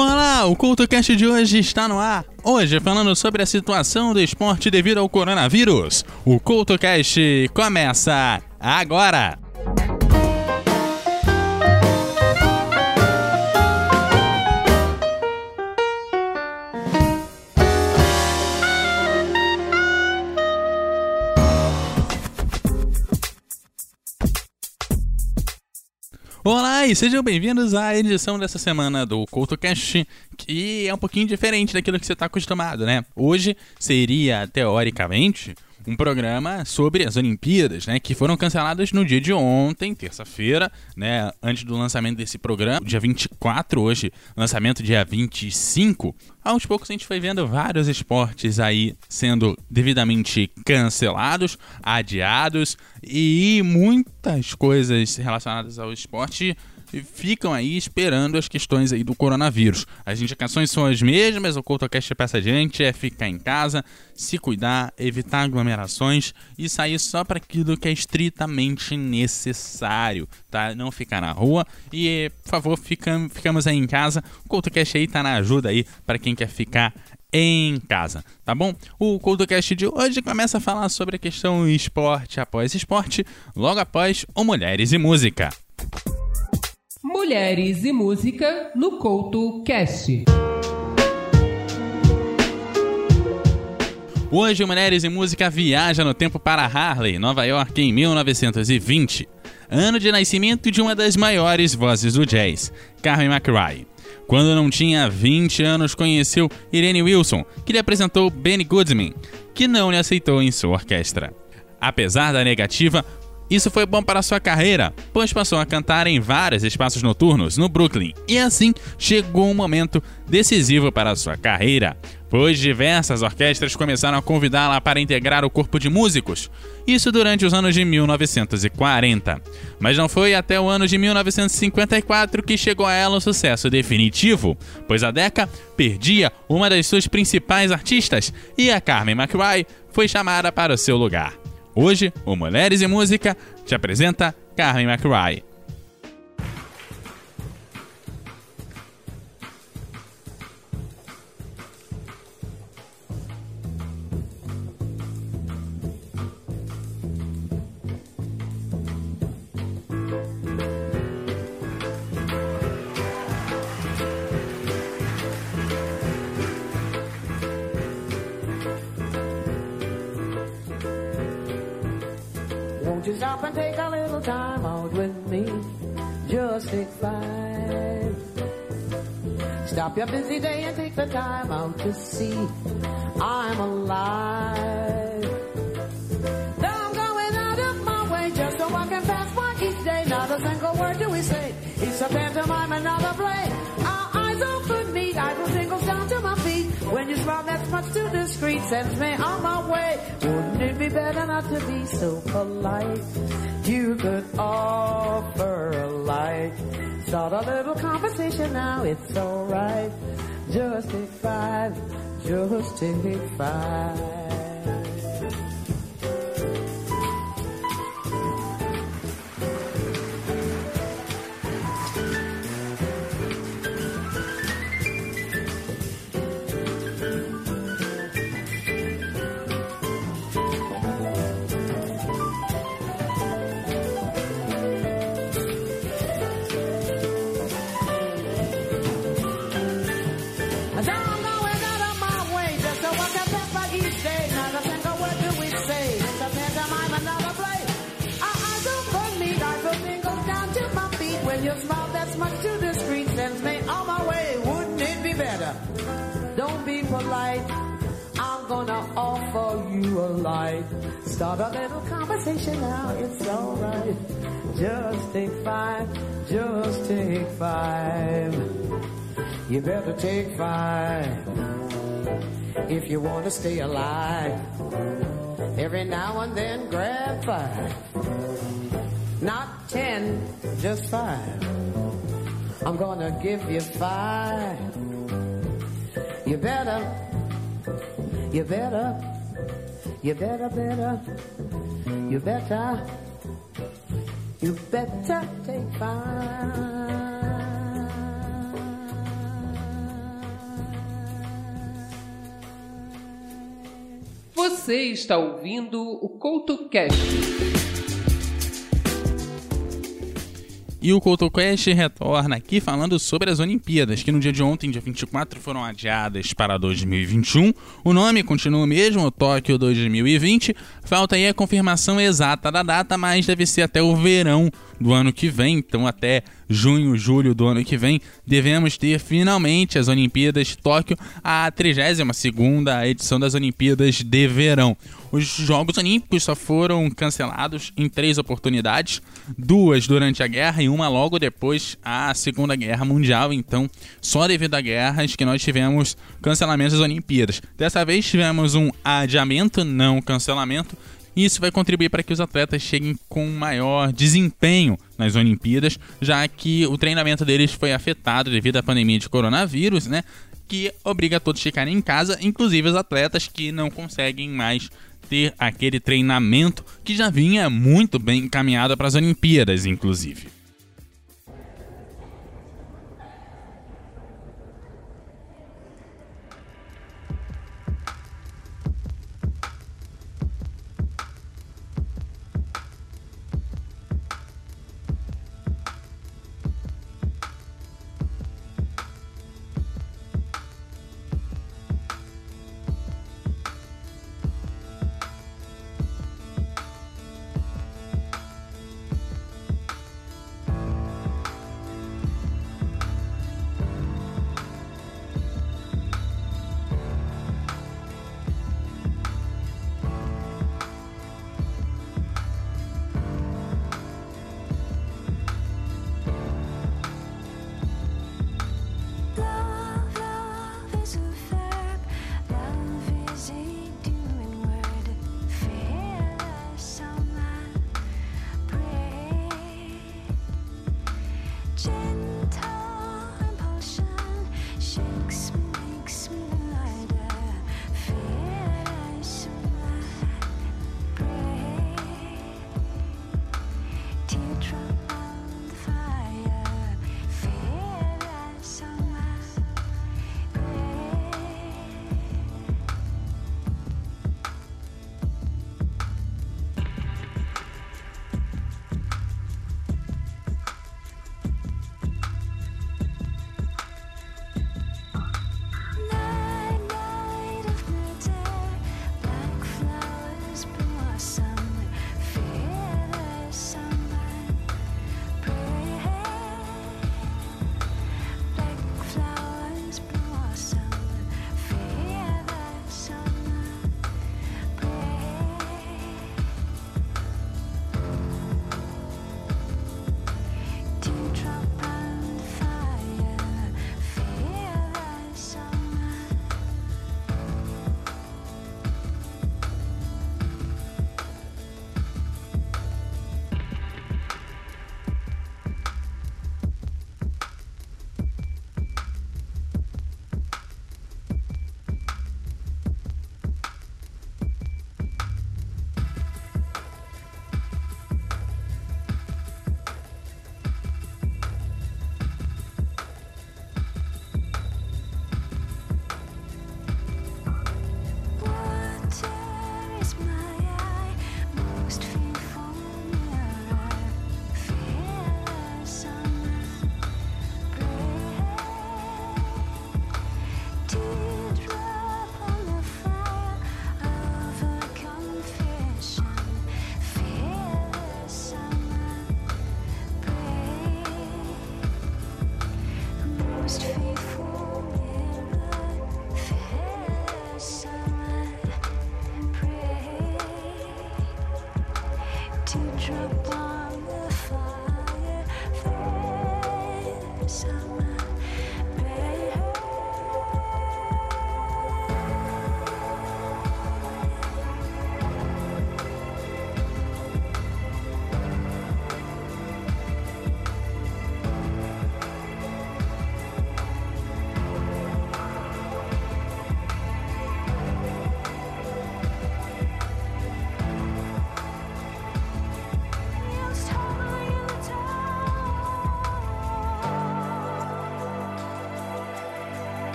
Olá, o CultoCast de hoje está no ar. Hoje falando sobre a situação do esporte devido ao coronavírus. O CultoCast começa agora! Olá e sejam bem-vindos à edição dessa semana do CoutoCast, que é um pouquinho diferente daquilo que você está acostumado, né? Hoje seria, teoricamente, um programa sobre as Olimpíadas, né, que foram canceladas no dia de ontem, terça-feira, né, antes do lançamento desse programa, dia 24 hoje, lançamento dia 25. Aos poucos a gente foi vendo vários esportes aí sendo devidamente cancelados, adiados e muitas coisas relacionadas ao esporte ficam aí esperando as questões aí do coronavírus. As indicações são as mesmas, o CoutoCast passa adiante, é ficar em casa, se cuidar, evitar aglomerações e sair só para aquilo que é estritamente necessário, tá? Não ficar na rua e, por favor, fica, ficamos aí em casa. O CoutoCast aí tá na ajuda aí para quem quer ficar em casa, tá bom? O CoutoCast de hoje começa a falar sobre a questão esporte após esporte, logo após o Mulheres e Música. Mulheres e Música no Couto Cast. Hoje, Mulheres e Música viaja no tempo para Harley, Nova York, em 1920, ano de nascimento de uma das maiores vozes do jazz, Carmen McRae. Quando não tinha 20 anos, conheceu Irene Wilson, que lhe apresentou Benny Goodman, que não lhe aceitou em sua orquestra. Apesar da negativa, isso foi bom para sua carreira, pois passou a cantar em vários espaços noturnos no Brooklyn, e assim chegou um momento decisivo para sua carreira, pois diversas orquestras começaram a convidá-la para integrar o corpo de músicos, isso durante os anos de 1940. Mas não foi até o ano de 1954 que chegou a ela o sucesso definitivo, pois a Decca perdia uma das suas principais artistas e a Carmen McRae foi chamada para o seu lugar. Hoje, o Mulheres e Música te apresenta Carmen McRae. Stop and take a little time out with me? Just take five. Stop your busy day and take the time out to see I'm alive. Though I'm going out of my way just so I can pass by each day. Not a single word do we say. It's a pantomime, another play. Our eyes open meet, I will singles down to my feet. When you smile, that's much too discreet. Sends me on my way. Wouldn't be better not to be so polite? You could offer a light. Start a little conversation now, it's alright. Just take five, just take five. Start a little conversation now, it's alright. Just take five, just take five. You better take five if you want to stay alive. Every now and then grab five. Not ten, just five. I'm gonna give you five. You better, you better, You better, better, you better, you better take five. Você está ouvindo o CoutoCast. E o CoutoCast retorna aqui falando sobre as Olimpíadas, que no dia de ontem, dia 24, foram adiadas para 2021. O nome continua o mesmo, Tóquio 2020. Falta aí a confirmação exata da data, mas deve ser até o verão do ano que vem, então até junho, julho do ano que vem, devemos ter finalmente as Olimpíadas de Tóquio, a 32ª edição das Olimpíadas de Verão. Os Jogos Olímpicos só foram cancelados em três oportunidades, duas durante a guerra e uma logo depois a Segunda Guerra Mundial, então só devido a guerras que nós tivemos cancelamentos das Olimpíadas. Dessa vez tivemos um adiamento, não cancelamento, isso vai contribuir para que os atletas cheguem com maior desempenho nas Olimpíadas, já que o treinamento deles foi afetado devido à pandemia de coronavírus, né? Que obriga todos a ficarem em casa, inclusive os atletas que não conseguem mais ter aquele treinamento que já vinha muito bem encaminhado para as Olimpíadas, inclusive.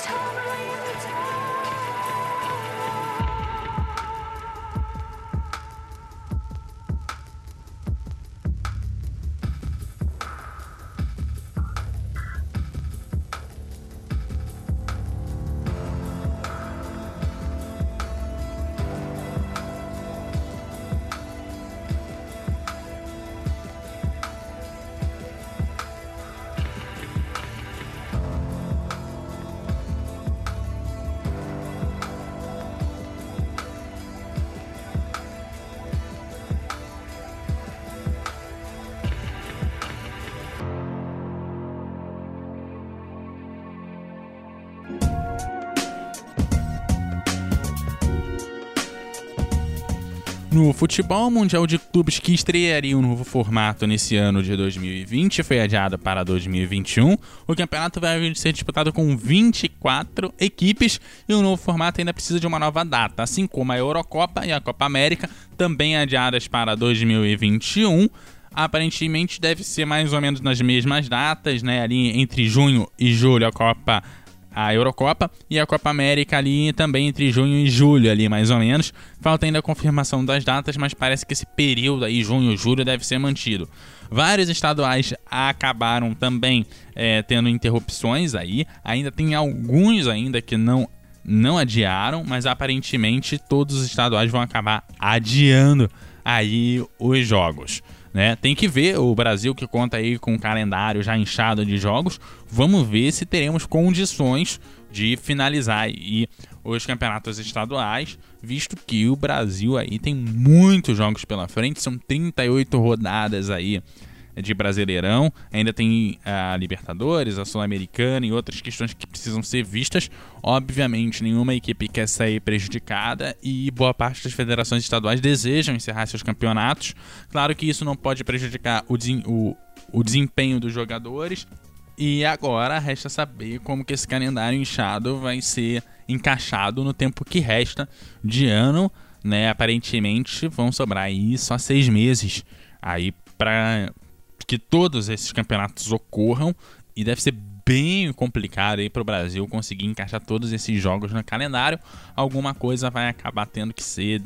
next time. No futebol, o Mundial de Clubes que estrearia um novo formato nesse ano de 2020 foi adiado para 2021. O campeonato vai ser disputado com 24 equipes e o novo formato ainda precisa de uma nova data, assim como a Eurocopa e a Copa América, também adiadas para 2021 aparentemente deve ser mais ou menos nas mesmas datas, né? Ali entre junho e julho a Copa a Eurocopa e a Copa América ali também entre junho e julho ali mais ou menos. Falta ainda a confirmação das datas, mas parece que esse período aí, junho e julho, deve ser mantido. Vários estaduais acabaram também é, tendo interrupções aí. Ainda tem alguns ainda que não não adiaram, mas aparentemente todos os estaduais vão acabar adiando aí os jogos. Né? Tem que ver o Brasil que conta aí com um calendário já inchado de jogos. Vamos ver se teremos condições de finalizar aí os campeonatos estaduais, visto que o Brasil aí tem muitos jogos pela frente, são 38 rodadas aí de Brasileirão, ainda tem a Libertadores, a Sul-Americana e outras questões que precisam ser vistas. Obviamente, nenhuma equipe quer sair prejudicada e boa parte das federações estaduais desejam encerrar seus campeonatos. Claro que isso não pode prejudicar o, o, o desempenho dos jogadores. E agora resta saber como que esse calendário inchado vai ser encaixado no tempo que resta de ano, né? Aparentemente vão sobrar aí só seis meses aí para que todos esses campeonatos ocorram e deve ser bem complicado aí para o Brasil conseguir encaixar todos esses jogos no calendário. Alguma coisa vai acabar tendo que ser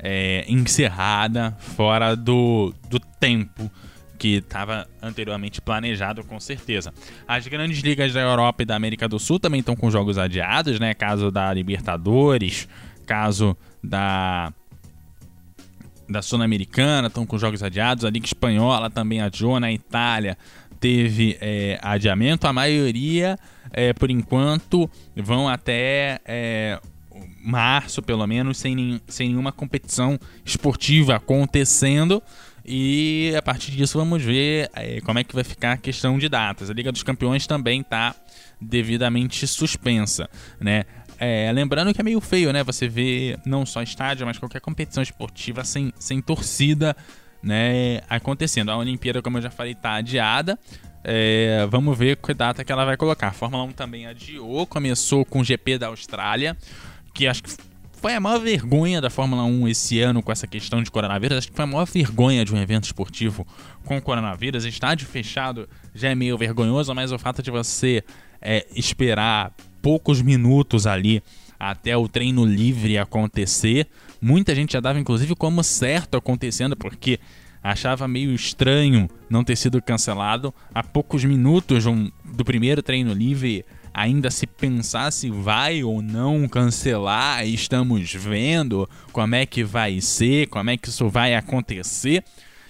é, encerrada fora do, do tempo que estava anteriormente planejado, com certeza. As grandes ligas da Europa e da América do Sul também estão com jogos adiados, né? Caso da Libertadores, caso da da Sul-Americana estão com jogos adiados, a Liga Espanhola também adiou, na Itália teve é, adiamento, a maioria, é, por enquanto, vão até é, março, pelo menos, sem, sem nenhuma competição esportiva acontecendo. E a partir disso vamos ver é, como é que vai ficar a questão de datas. A Liga dos Campeões também está devidamente suspensa, né? É, lembrando que é meio feio, né? Você vê não só estádio, mas qualquer competição esportiva sem, sem torcida né, acontecendo. A Olimpíada, como eu já falei, está adiada. É, vamos ver que data que ela vai colocar. A Fórmula 1 também adiou, começou com o GP da Austrália, que acho que foi a maior vergonha da Fórmula 1 esse ano com essa questão de coronavírus. Acho que foi a maior vergonha de um evento esportivo com coronavírus. Estádio fechado já é meio vergonhoso, mas o fato de você é, esperar poucos minutos ali até o treino livre acontecer. Muita gente já dava inclusive como certo acontecendo, porque achava meio estranho não ter sido cancelado. Há poucos minutos do primeiro treino livre, ainda se pensar se vai ou não cancelar, estamos vendo como é que vai ser, como é que isso vai acontecer.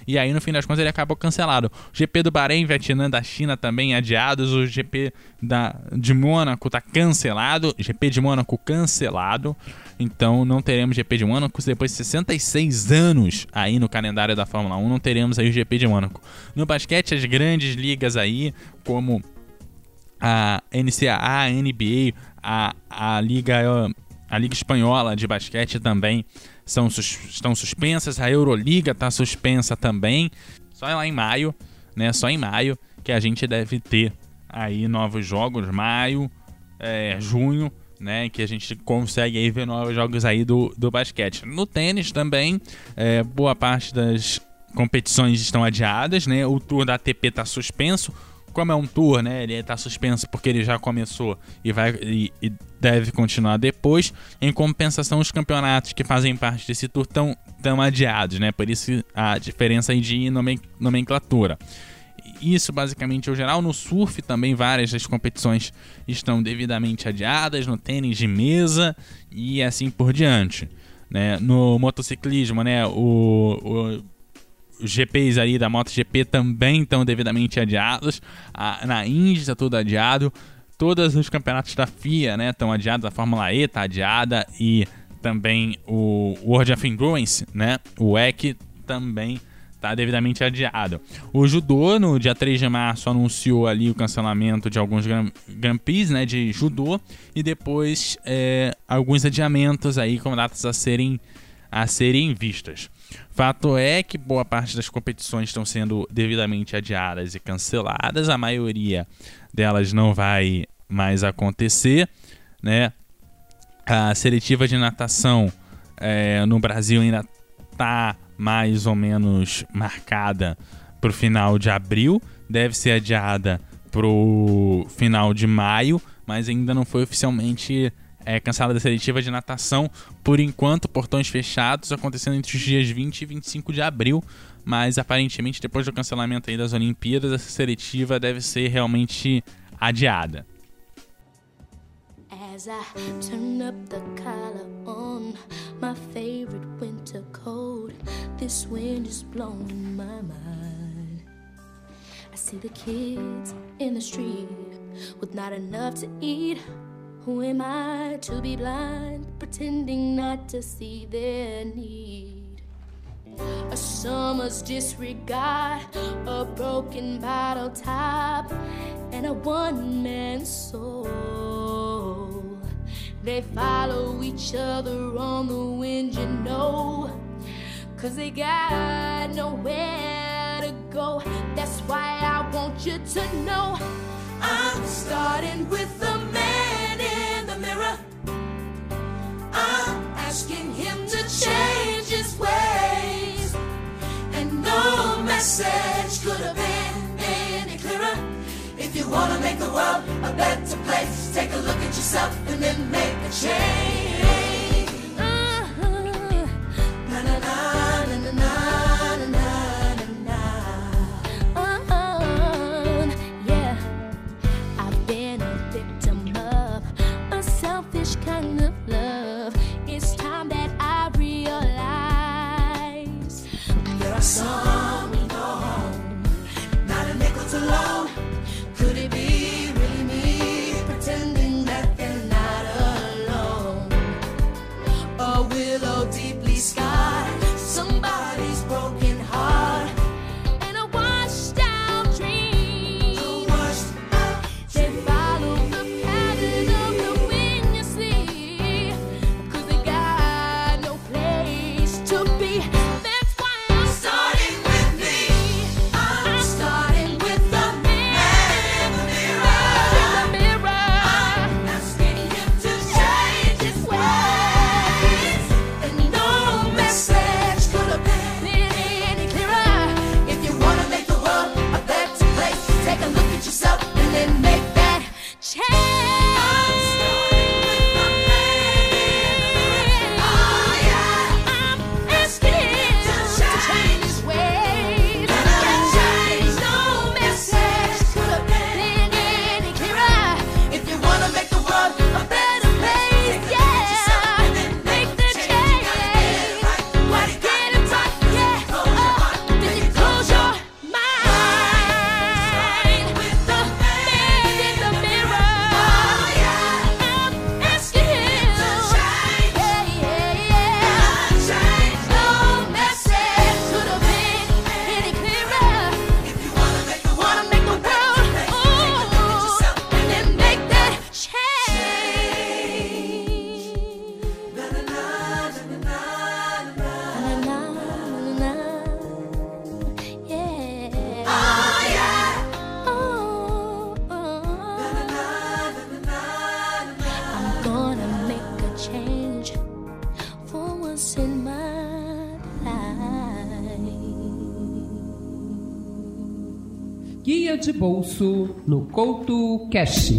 E aí, no fim das contas, ele acabou cancelado. O GP do Bahrein, Vietnã, da China também adiados. O GP da, de Mônaco tá cancelado. GP de Mônaco cancelado. Então não teremos GP de Mônaco. Depois de 66 anos aí no calendário da Fórmula 1, não teremos aí o GP de Mônaco. No basquete, as grandes ligas aí, como a NCAA, a NBA, a, a Liga a Liga Espanhola de Basquete também são, estão suspensas, a Euroliga está suspensa também. Só lá em maio, né? Só em maio que a gente deve ter aí novos jogos, maio, é, junho, né? Que a gente consegue aí ver novos jogos aí do, do basquete. No tênis também, é, boa parte das competições estão adiadas, né? O tour da ATP está suspenso como é um tour, né? Ele está suspenso porque ele já começou e vai e, e, deve continuar depois. Em compensação, os campeonatos que fazem parte desse tour estão tão adiados, né? Por isso a diferença de nomenclatura. Isso basicamente é o geral. No surf também várias das competições estão devidamente adiadas, no tênis de mesa e assim por diante. Né? No motociclismo, né? o, o os GPs aí da MotoGP também estão devidamente adiados. A, na Indy está tudo adiado. Todos os campeonatos da FIA né, estão adiados. A Fórmula E está adiada. E também o World of Endurance, né, o WEC, também está devidamente adiado. O judô, no dia 3 de março, anunciou ali o cancelamento de alguns Grand, Grand Prix né, de judô. E depois é, alguns adiamentos aí com datas a serem, a serem vistas. Fato é que boa parte das competições estão sendo devidamente adiadas e canceladas, a maioria delas não vai mais acontecer, né? A seletiva de natação é, no Brasil ainda está mais ou menos marcada para o final de abril, deve ser adiada para o final de maio, mas ainda não foi oficialmente é, cancelada a seletiva de natação. Por enquanto, portões fechados, acontecendo entre os dias 20 e 25 de abril. Mas aparentemente, depois do cancelamento aí das Olimpíadas, essa seletiva deve ser realmente adiada. As I turn up the collar on my favorite winter coat, this wind is blowing my mind. I see the kids in the street with not enough to eat. Who am I to be blind, pretending not to see their need? A summer's disregard, a broken bottle top, and a one man soul. They follow each other on the wind, you know, cause they got nowhere to go. That's why I want you to know I'm starting with the man I'm asking him to change his ways. And no message could have been any clearer. If you want to make the world a better place, take a look at yourself and then make a change. Bolso no Couto Cash.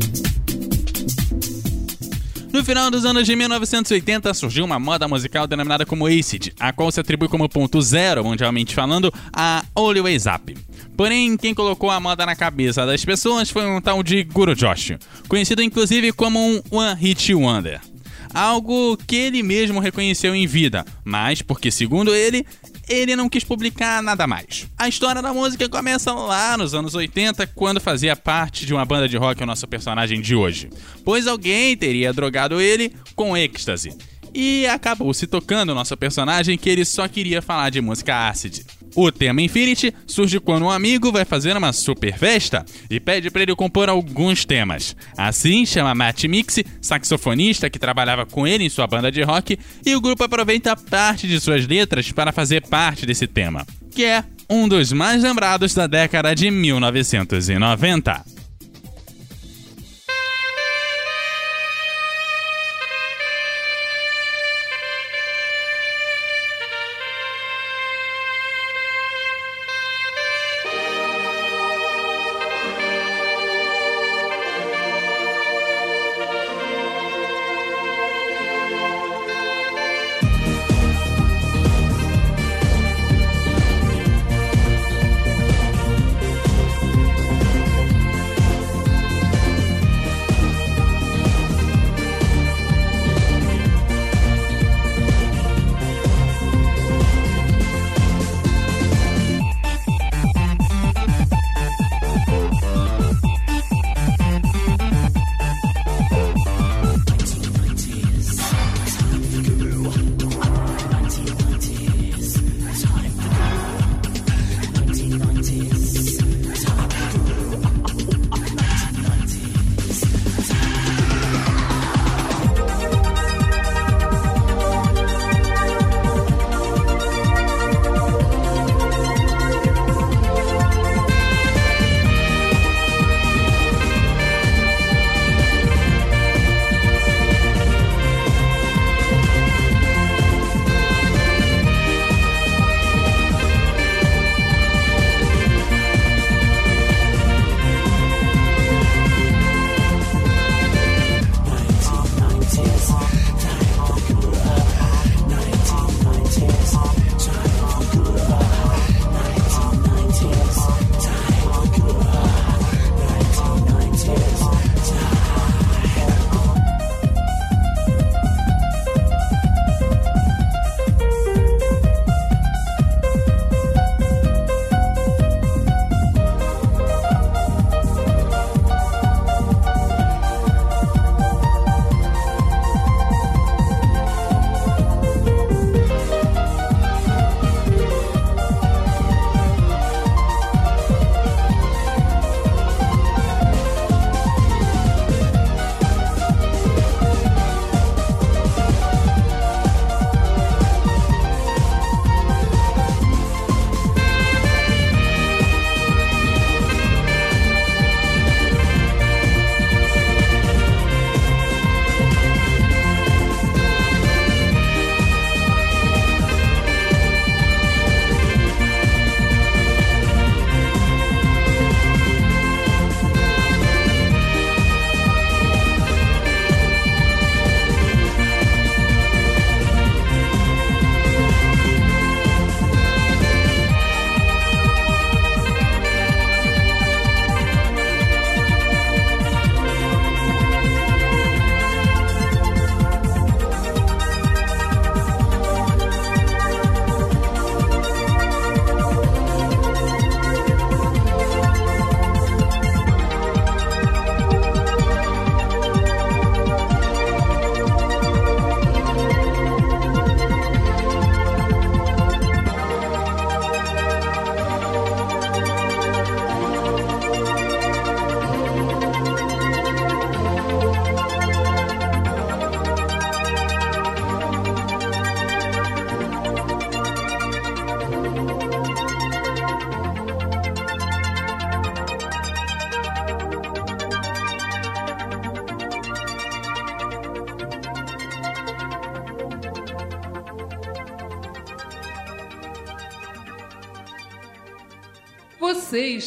No final dos anos de 1980 surgiu uma moda musical denominada como acid, a qual se atribui como ponto zero, mundialmente falando, a Always Up. Porém, quem colocou a moda na cabeça das pessoas foi um tal de Guru Josh, conhecido inclusive como um One Hit Wonder algo que ele mesmo reconheceu em vida, mas porque, segundo ele, ele não quis publicar nada mais. A história da música começa lá nos anos 80, quando fazia parte de uma banda de rock o nosso personagem de hoje, pois alguém teria drogado ele com êxtase. E acabou se tocando o nosso personagem que ele só queria falar de música acid. O tema Infinity surge quando um amigo vai fazer uma super festa e pede para ele compor alguns temas. Assim, chama Matt Mix, saxofonista que trabalhava com ele em sua banda de rock, e o grupo aproveita parte de suas letras para fazer parte desse tema, que é um dos mais lembrados da década de 1990.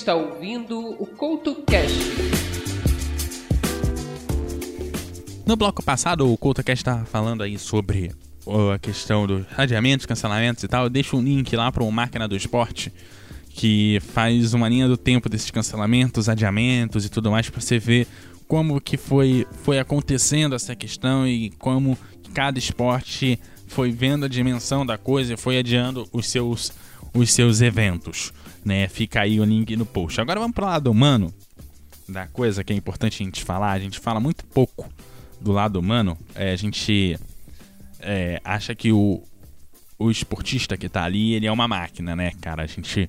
Está ouvindo o CoutoCast. No bloco passado, o CoutoCast estava falando aí sobre a questão dos adiamentos, cancelamentos e tal. Eu deixo um link lá para o Máquina do Esporte, que faz uma linha do tempo desses cancelamentos, adiamentos e tudo mais, para você ver como que foi, foi acontecendo essa questão e como cada esporte foi vendo a dimensão da coisa e foi adiando os seus, os seus eventos né? Fica aí o link no post. Agora vamos para o lado humano da coisa que é importante a gente falar. A gente fala muito pouco do lado humano. É, a gente é, acha que o, o esportista que tá ali, ele é uma máquina, né, cara? A gente.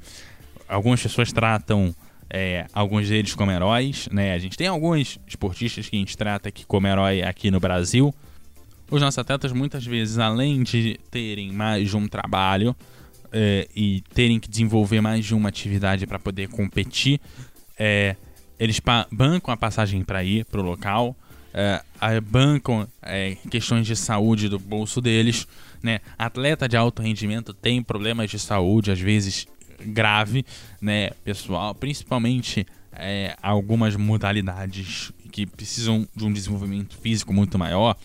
Algumas pessoas tratam é, alguns deles como heróis, né? A gente tem alguns esportistas que a gente trata aqui como herói aqui no Brasil. Os nossos atletas, muitas vezes, além de terem mais de um trabalho é, e terem que desenvolver mais de uma atividade para poder competir, é, eles bancam a passagem para ir para o local, é, bancam questões de saúde do bolso deles. Né? Atleta de alto rendimento tem problemas de saúde, às vezes grave, né, pessoal, principalmente algumas modalidades que precisam de um desenvolvimento físico muito maior.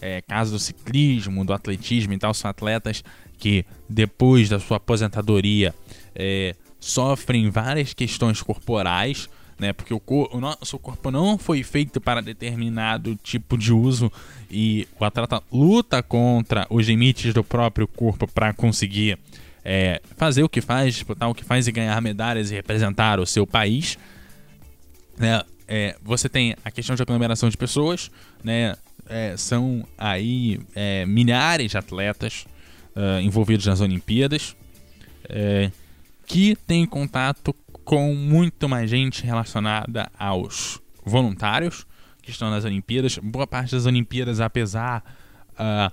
É, caso do ciclismo, do atletismo e tal, são atletas que depois da sua aposentadoria é, sofrem várias questões corporais né? Porque o, o, nosso corpo não foi feito para determinado tipo de uso e o atleta luta contra os limites do próprio corpo para conseguir é, fazer o que faz, disputar o que faz e ganhar medalhas e representar o seu país. Né? É, você tem a questão de aglomeração de pessoas, né? É, são aí é, milhares de atletas uh, envolvidos nas Olimpíadas é, que têm contato com muito mais gente relacionada aos voluntários que estão nas Olimpíadas. Boa parte das Olimpíadas, apesar uh,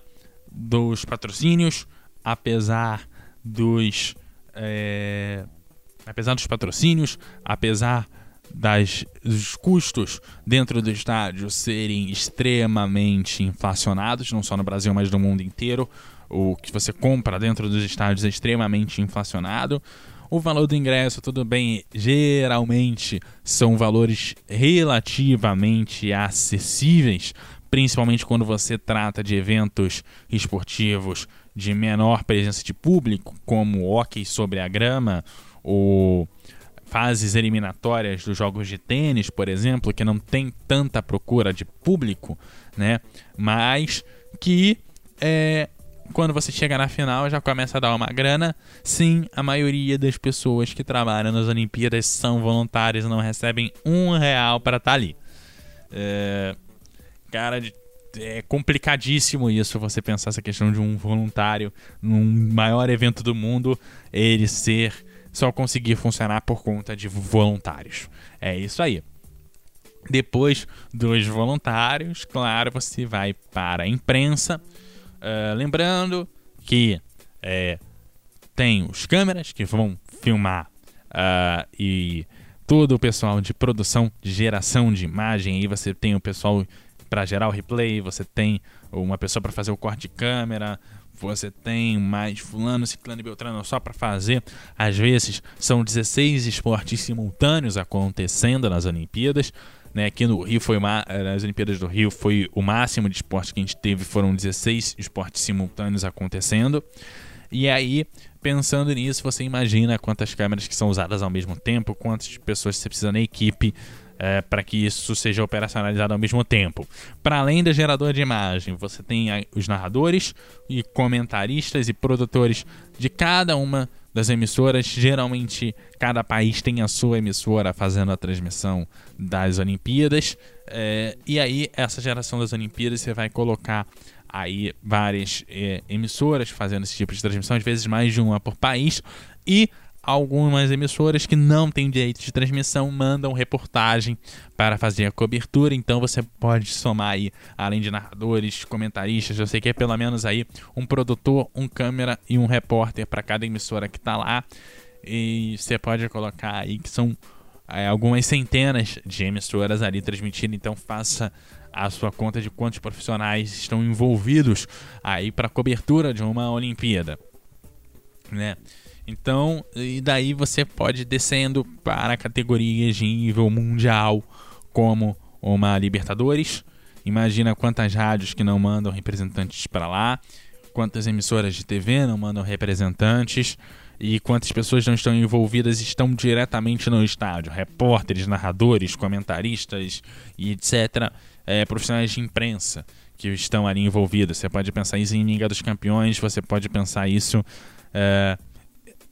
dos patrocínios, apesar dos. É, apesar dos patrocínios, apesar das, dos custos dentro do estádio serem extremamente inflacionados, não só no Brasil, mas no mundo inteiro. O que você compra dentro dos estádios é extremamente inflacionado. O valor do ingresso, tudo bem, geralmente são valores relativamente acessíveis, principalmente quando você trata de eventos esportivos de menor presença de público, como hockey sobre a grama ou fases eliminatórias dos jogos de tênis, por exemplo, que não tem tanta procura de público, né? Mas que é, quando você chega na final já começa a dar uma grana. Sim, a maioria das pessoas que trabalham nas Olimpíadas são voluntários, não recebem um real para estar tá ali. É... Cara, é complicadíssimo isso você pensar essa questão de um voluntário num maior evento do mundo, ele ser só conseguir funcionar por conta de voluntários. É isso aí. Depois dos voluntários, claro, você vai para a imprensa Uh, lembrando que é, tem os câmeras que vão filmar uh, e todo o pessoal de produção, de geração de imagem. Aí você tem o pessoal para gerar o replay, você tem uma pessoa para fazer o corte de câmera, você tem mais fulano, ciclano e beltrano só para fazer. Às vezes são 16 esportes simultâneos acontecendo nas Olimpíadas. Né, aqui no Rio foi eh, nas Olimpíadas do Rio foi o máximo de esporte que a gente teve, foram 16 esportes simultâneos acontecendo. E aí, pensando nisso, você imagina quantas câmeras que são usadas ao mesmo tempo, quantas pessoas você precisa na equipe é, para que isso seja operacionalizado ao mesmo tempo. Para além da geradora de imagem, você tem os narradores e comentaristas e produtores de cada uma das emissoras. Geralmente, cada país tem a sua emissora fazendo a transmissão das Olimpíadas. É, e aí, essa geração das Olimpíadas, você vai colocar aí várias é, emissoras fazendo esse tipo de transmissão, às vezes mais de uma por país. E algumas emissoras que não têm direito de transmissão mandam reportagem para fazer a cobertura, então você pode somar aí, além de narradores, comentaristas, eu sei que é pelo menos aí um produtor, um câmera e um repórter para cada emissora que está lá. E você pode colocar aí que são é, algumas centenas de emissoras ali transmitindo, então faça a sua conta de quantos profissionais estão envolvidos aí para cobertura de uma Olimpíada, né? Então, e daí você pode descendo para categorias de nível mundial, como uma Libertadores. Imagina quantas rádios que não mandam representantes para lá, quantas emissoras de TV não mandam representantes e quantas pessoas não estão envolvidas estão diretamente no estádio, repórteres, narradores, comentaristas e etc, é, profissionais de imprensa que estão ali envolvidos. Você pode pensar isso em Liga dos Campeões, você pode pensar isso é,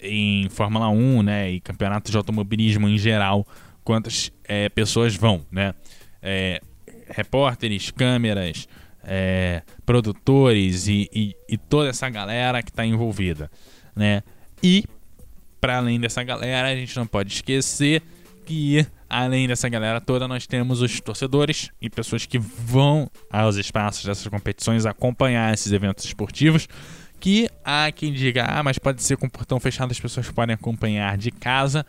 em Fórmula 1, né, e campeonatos de automobilismo em geral, quantas é, pessoas vão, né? É, repórteres, câmeras, é, produtores e, e, e, toda essa galera que está envolvida, né? E para além dessa galera, a gente não pode esquecer que além dessa galera toda, nós temos os torcedores e pessoas que vão aos espaços dessas competições acompanhar esses eventos esportivos. Que há quem diga, ah, mas pode ser com portão fechado, as pessoas podem acompanhar de casa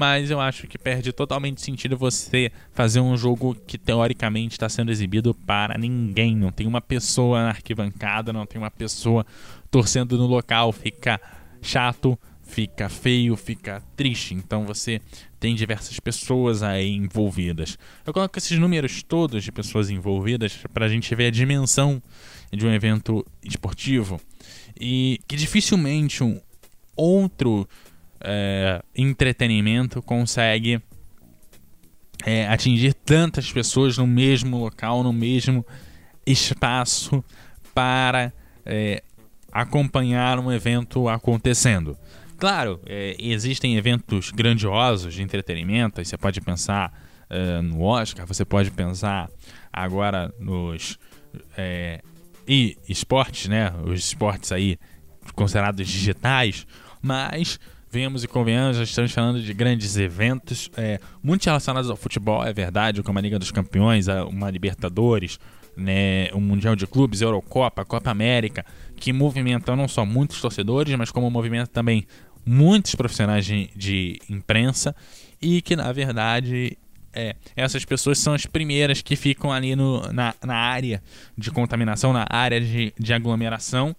mas eu acho que perde totalmente sentido você fazer um jogo que teoricamente está sendo exibido para ninguém. Não tem uma pessoa na arquibancada, não tem uma pessoa torcendo no local. Fica chato, fica feio, fica triste. Então você tem diversas pessoas aí envolvidas. Eu coloco esses números todos de pessoas envolvidas para a gente ver a dimensão de um evento esportivo e que dificilmente um outro é, entretenimento consegue é, atingir tantas pessoas no mesmo local, no mesmo espaço para é, acompanhar um evento acontecendo. Claro, é, existem eventos grandiosos de entretenimento, você pode pensar é, no Oscar, você pode pensar agora nos é, e esportes, né? Os esportes aí considerados digitais, mas Vemos e convenhamos, já estamos falando de grandes eventos, é, muito relacionados ao futebol, é verdade, como a Liga dos Campeões, uma Libertadores, né, um Mundial de Clubes, Eurocopa, Copa América, que movimentam não só muitos torcedores, mas como movimenta também muitos profissionais de, de imprensa e que, na verdade, é, essas pessoas são as primeiras que ficam ali no, na, na área de contaminação, na área de, de aglomeração.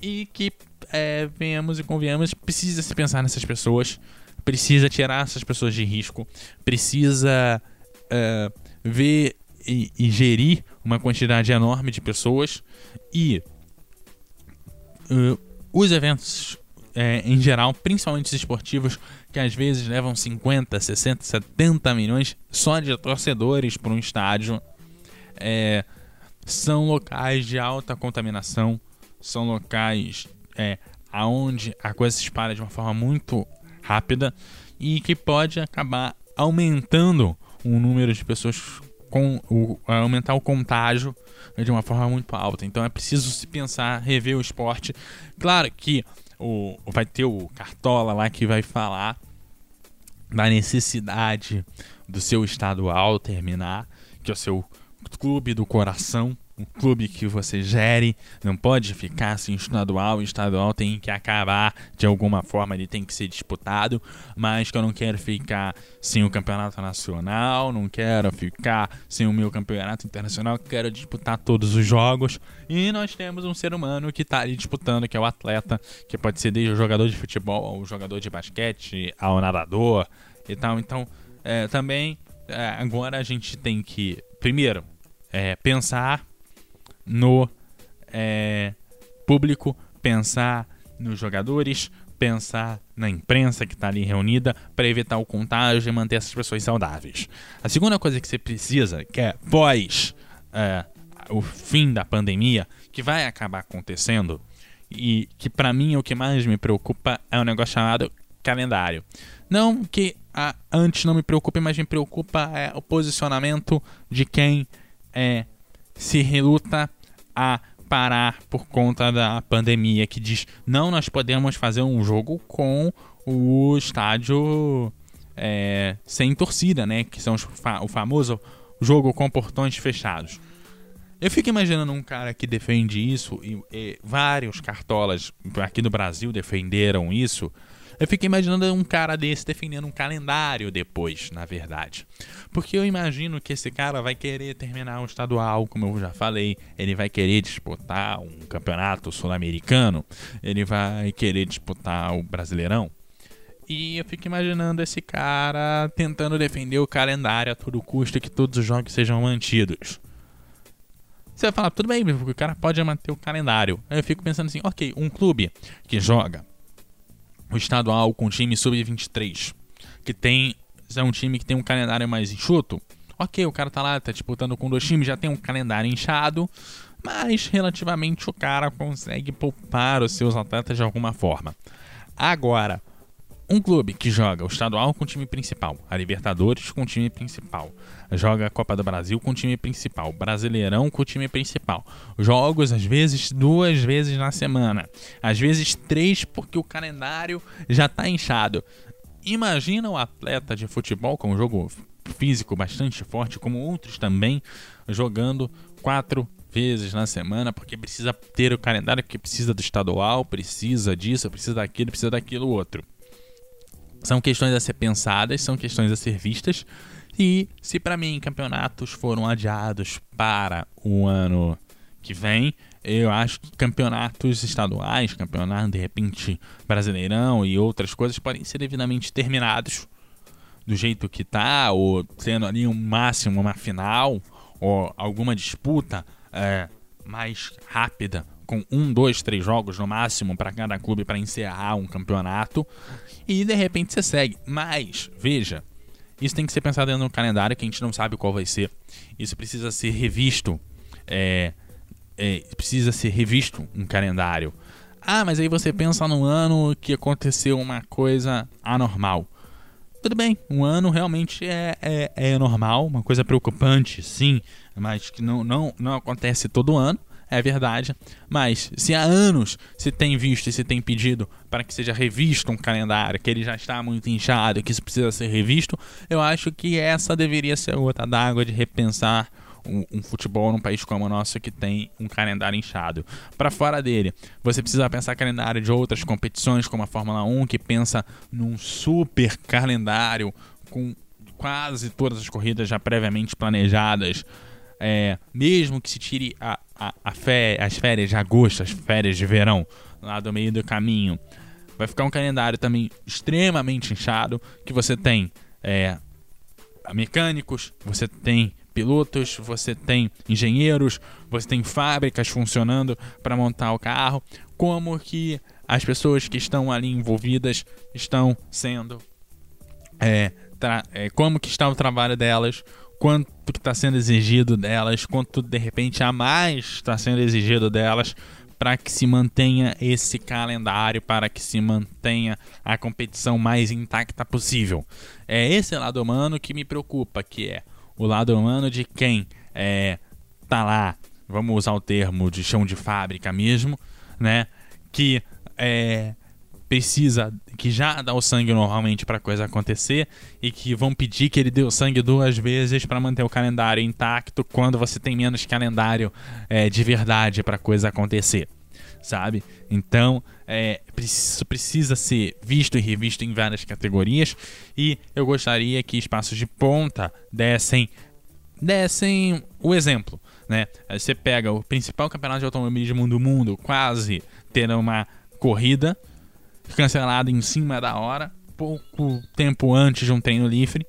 E que é, venhamos e convenhamos, precisa se pensar nessas pessoas, precisa tirar essas pessoas de risco, precisa é, ver e, e, gerir uma quantidade enorme de pessoas. E uh, os eventos é, em geral, principalmente os esportivos, que às vezes levam 50, 60, 70 milhões só de torcedores para um estádio, é, são locais de alta contaminação, são locais é, aonde a coisa se espalha de uma forma muito rápida e que pode acabar aumentando o número de pessoas com o, aumentar o contágio de uma forma muito alta. Então é preciso se pensar, rever o esporte. Claro que o, vai ter o Cartola lá que vai falar da necessidade do seu estadual terminar, que é o seu clube do coração um clube que você gere, não pode ficar assim estadual, estadual tem que acabar de alguma forma, ele tem que ser disputado, mas que eu não quero ficar sem o campeonato nacional, não quero ficar sem o meu campeonato internacional, quero disputar todos os jogos. E nós temos um ser humano que está ali disputando, que é o atleta, que pode ser desde o jogador de futebol ao jogador de basquete, ao nadador e tal. Então, é, também é, agora a gente tem que, primeiro, é, pensar no é, público, pensar nos jogadores, pensar na imprensa que está ali reunida para evitar o contágio e manter essas pessoas saudáveis. A segunda coisa que você precisa, que é pós é, o fim da pandemia, que vai acabar acontecendo e que para mim o que mais me preocupa é um negócio chamado calendário. Não que a, antes não me preocupe, mas me preocupa é o posicionamento de quem é, se reluta a parar por conta da pandemia, que diz: não, nós podemos fazer um jogo com o estádio é, sem torcida, né? Que são fa o famoso jogo com portões fechados. Eu fico imaginando um cara que defende isso, e, e vários cartolas aqui no Brasil defenderam isso, eu fiquei imaginando um cara desse defendendo um calendário depois, na verdade. Porque eu imagino que esse cara vai querer terminar um estadual, como eu já falei, ele vai querer disputar um campeonato sul-americano, ele vai querer disputar o Brasileirão. E eu fico imaginando esse cara tentando defender o calendário a todo custo que todos os jogos sejam mantidos. Você vai falar, tudo bem, o cara pode manter o calendário. Aí eu fico pensando assim, ok, um clube que joga o estadual com time sub-23, que tem é um time que tem um calendário mais enxuto, ok, o cara tá lá, tá disputando com dois times, já tem um calendário inchado, mas relativamente o cara consegue poupar os seus atletas de alguma forma. Agora, Um clube que joga o estadual com o time principal, a Libertadores com o time principal, joga a Copa do Brasil com o time principal, Brasileirão com o time principal, jogos às vezes duas vezes na semana, às vezes três porque o calendário já está inchado. Imagina o atleta de futebol com um jogo físico bastante forte, como outros também, jogando quatro vezes na semana, porque precisa ter o calendário, porque precisa do estadual, precisa disso, precisa daquilo, precisa daquilo outro. São questões a ser pensadas, são questões a ser vistas. E se para mim campeonatos foram adiados para o ano que vem, eu acho que campeonatos estaduais, campeonato de repente brasileirão e outras coisas podem ser devidamente terminados do jeito que tá, ou sendo ali um máximo uma final, ou alguma disputa é, mais rápida, com um, dois, três jogos no máximo para cada clube para encerrar um campeonato e de repente você segue. Mas, veja, isso tem que ser pensado dentro do calendário que a gente não sabe qual vai ser. Isso precisa ser revisto. É, é, precisa ser revisto um calendário. Ah, mas aí você pensa no ano que aconteceu uma coisa anormal. Tudo bem, um ano realmente é, é, é normal, uma coisa preocupante, sim, mas que não, não, não acontece todo ano é verdade. Mas se há anos se tem visto e se tem pedido para que seja revisto um calendário, que ele já está muito inchado, que isso precisa ser revisto, eu acho que essa deveria ser a gota d'água de repensar um, um, futebol num país como o nosso que tem um calendário inchado. Para fora dele, você precisa pensar calendário de outras competições, como a Fórmula 1, que pensa num super calendário com quase todas as corridas já previamente planejadas. É, mesmo que se tire a, a, fé, as férias de agosto, as férias de verão, lá do meio do caminho, vai ficar um calendário também extremamente inchado, que você tem é, mecânicos, você tem pilotos, você tem engenheiros, você tem fábricas funcionando para montar o carro, como que as pessoas que estão ali envolvidas estão sendo é, é, como que está o trabalho delas, quanto está sendo exigido delas, quanto de repente a mais está sendo exigido delas para que se mantenha esse calendário, para que se mantenha a competição mais intacta possível. É esse lado humano que me preocupa, que é o lado humano de quem é, tá lá, vamos usar o termo de chão de fábrica mesmo, né? Que é, precisa, que já dá o sangue normalmente para coisa acontecer e que vão pedir que ele dê o sangue duas vezes para manter o calendário intacto quando você tem menos calendário é, de verdade para coisa acontecer, sabe? Então, é, isso precisa ser visto e revisto em várias categorias e eu gostaria que espaços de ponta dessem dessem o exemplo, né? Você pega o principal campeonato de automobilismo do mundo, quase ter uma corrida cancelado em cima da hora, pouco tempo antes de um treino livre.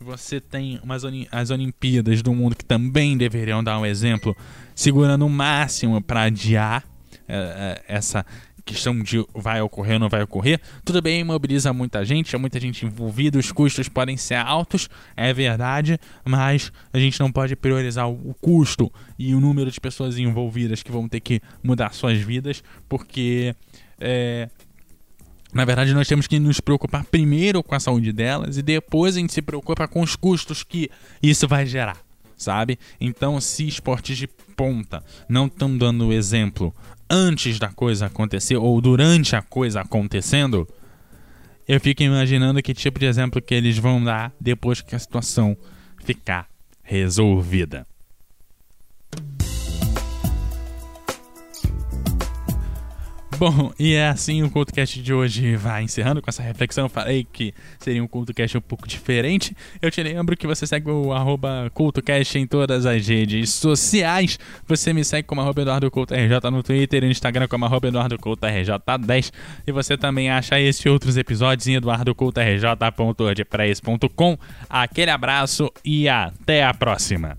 Você tem umas as Olimpíadas do mundo que também deveriam dar um exemplo, segurando o máximo para adiar é, é, essa questão de vai ocorrer ou não vai ocorrer. Tudo bem, mobiliza muita gente, é muita gente envolvida, os custos podem ser altos, é verdade, mas a gente não pode priorizar o custo e o número de pessoas envolvidas que vão ter que mudar suas vidas, porque é, na verdade, nós temos que nos preocupar primeiro com a saúde delas e depois a gente se preocupa com os custos que isso vai gerar, sabe? Então, se esportes de ponta não estão dando exemplo antes da coisa acontecer ou durante a coisa acontecendo, eu fico imaginando que tipo de exemplo que eles vão dar depois que a situação ficar resolvida. Bom, e é assim o CultoCast de hoje vai encerrando com essa reflexão. Eu falei que seria um CultoCast um pouco diferente. Eu te lembro que você segue o arroba CultoCast em todas as redes sociais. Você me segue como arroba EduardoCultoRJ no Twitter e no Instagram como arroba EduardoCultoRJ10. E você também acha esse e outros episódios em eduardocultorj.wordpress.com. Aquele abraço e até a próxima.